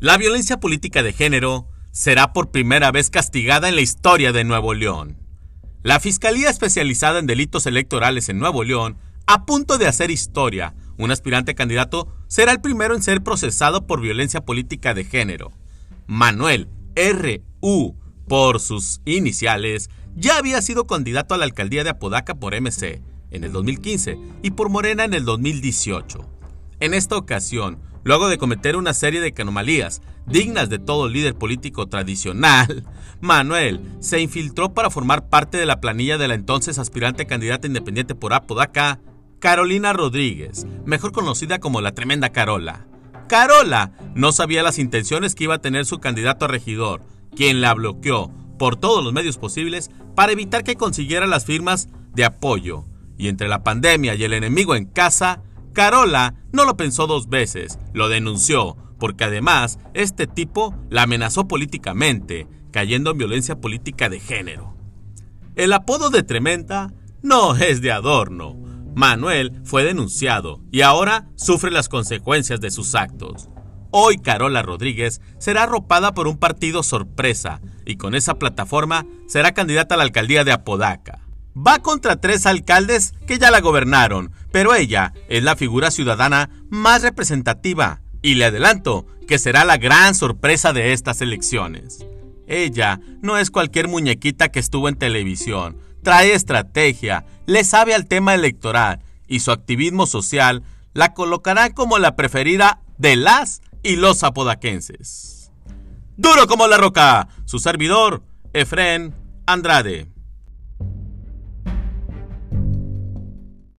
La violencia política de género será por primera vez castigada en la historia de Nuevo León. La Fiscalía Especializada en Delitos Electorales en Nuevo León, a punto de hacer historia, un aspirante candidato será el primero en ser procesado por violencia política de género. Manuel R.U., por sus iniciales, ya había sido candidato a la alcaldía de Apodaca por MC en el 2015 y por Morena en el 2018. En esta ocasión, Luego de cometer una serie de anomalías dignas de todo líder político tradicional, Manuel se infiltró para formar parte de la planilla de la entonces aspirante candidata independiente por Apodaca, Carolina Rodríguez, mejor conocida como la Tremenda Carola. Carola no sabía las intenciones que iba a tener su candidato a regidor, quien la bloqueó por todos los medios posibles para evitar que consiguiera las firmas de apoyo. Y entre la pandemia y el enemigo en casa, Carola no lo pensó dos veces, lo denunció, porque además este tipo la amenazó políticamente, cayendo en violencia política de género. El apodo de Tremenda no es de adorno. Manuel fue denunciado y ahora sufre las consecuencias de sus actos. Hoy Carola Rodríguez será arropada por un partido sorpresa y con esa plataforma será candidata a la alcaldía de Apodaca. Va contra tres alcaldes que ya la gobernaron, pero ella es la figura ciudadana más representativa y le adelanto que será la gran sorpresa de estas elecciones. Ella no es cualquier muñequita que estuvo en televisión, trae estrategia, le sabe al tema electoral y su activismo social la colocará como la preferida de las y los apodaquenses. Duro como la roca, su servidor, Efren Andrade.